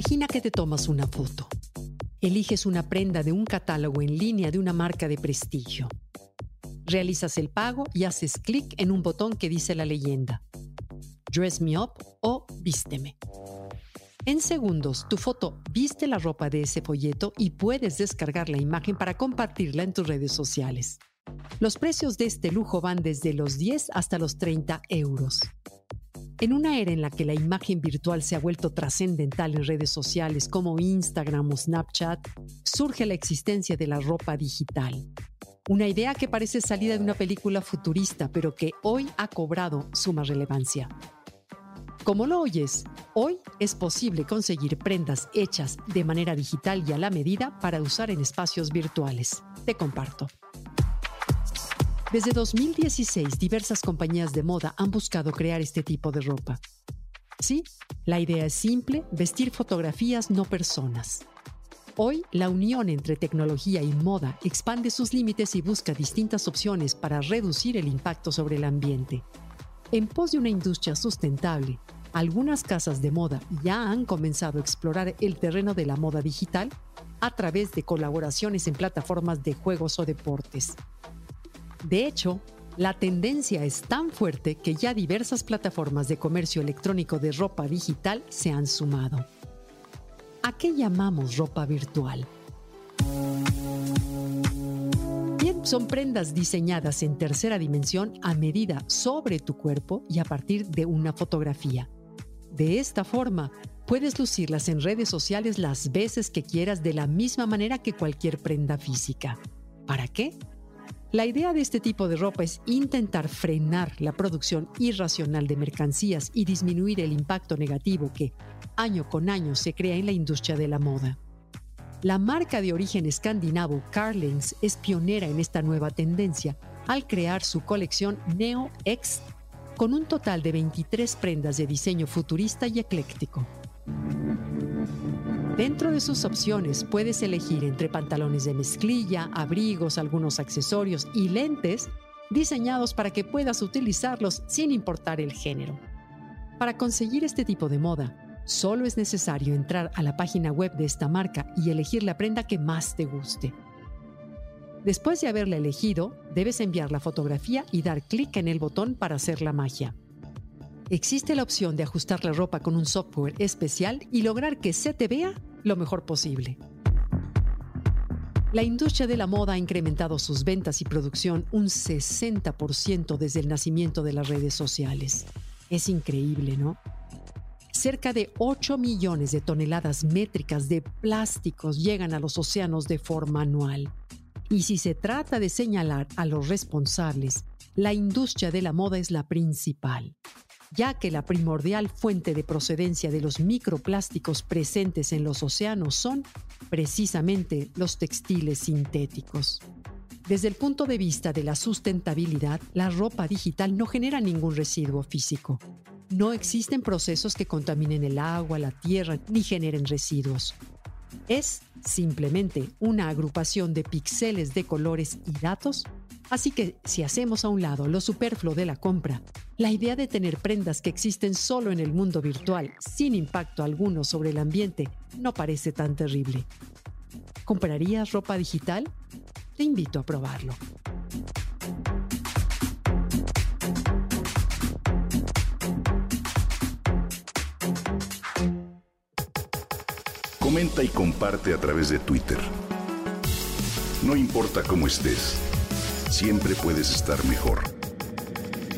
Imagina que te tomas una foto. Eliges una prenda de un catálogo en línea de una marca de prestigio. Realizas el pago y haces clic en un botón que dice la leyenda. Dress me up o vísteme. En segundos, tu foto viste la ropa de ese folleto y puedes descargar la imagen para compartirla en tus redes sociales. Los precios de este lujo van desde los 10 hasta los 30 euros. En una era en la que la imagen virtual se ha vuelto trascendental en redes sociales como Instagram o Snapchat, surge la existencia de la ropa digital. Una idea que parece salida de una película futurista, pero que hoy ha cobrado suma relevancia. Como lo oyes, hoy es posible conseguir prendas hechas de manera digital y a la medida para usar en espacios virtuales. Te comparto. Desde 2016, diversas compañías de moda han buscado crear este tipo de ropa. Sí, la idea es simple, vestir fotografías, no personas. Hoy, la unión entre tecnología y moda expande sus límites y busca distintas opciones para reducir el impacto sobre el ambiente. En pos de una industria sustentable, algunas casas de moda ya han comenzado a explorar el terreno de la moda digital a través de colaboraciones en plataformas de juegos o deportes. De hecho, la tendencia es tan fuerte que ya diversas plataformas de comercio electrónico de ropa digital se han sumado. ¿A qué llamamos ropa virtual? Bien, son prendas diseñadas en tercera dimensión a medida sobre tu cuerpo y a partir de una fotografía. De esta forma, puedes lucirlas en redes sociales las veces que quieras de la misma manera que cualquier prenda física. ¿Para qué? La idea de este tipo de ropa es intentar frenar la producción irracional de mercancías y disminuir el impacto negativo que año con año se crea en la industria de la moda. La marca de origen escandinavo Carlings es pionera en esta nueva tendencia al crear su colección Neo X con un total de 23 prendas de diseño futurista y ecléctico. Dentro de sus opciones puedes elegir entre pantalones de mezclilla, abrigos, algunos accesorios y lentes diseñados para que puedas utilizarlos sin importar el género. Para conseguir este tipo de moda, solo es necesario entrar a la página web de esta marca y elegir la prenda que más te guste. Después de haberla elegido, debes enviar la fotografía y dar clic en el botón para hacer la magia. Existe la opción de ajustar la ropa con un software especial y lograr que se te vea lo mejor posible. La industria de la moda ha incrementado sus ventas y producción un 60% desde el nacimiento de las redes sociales. Es increíble, ¿no? Cerca de 8 millones de toneladas métricas de plásticos llegan a los océanos de forma anual. Y si se trata de señalar a los responsables, la industria de la moda es la principal ya que la primordial fuente de procedencia de los microplásticos presentes en los océanos son precisamente los textiles sintéticos. Desde el punto de vista de la sustentabilidad, la ropa digital no genera ningún residuo físico. No existen procesos que contaminen el agua, la tierra, ni generen residuos. Es simplemente una agrupación de píxeles de colores y datos Así que si hacemos a un lado lo superfluo de la compra, la idea de tener prendas que existen solo en el mundo virtual, sin impacto alguno sobre el ambiente, no parece tan terrible. ¿Comprarías ropa digital? Te invito a probarlo. Comenta y comparte a través de Twitter. No importa cómo estés siempre puedes estar mejor.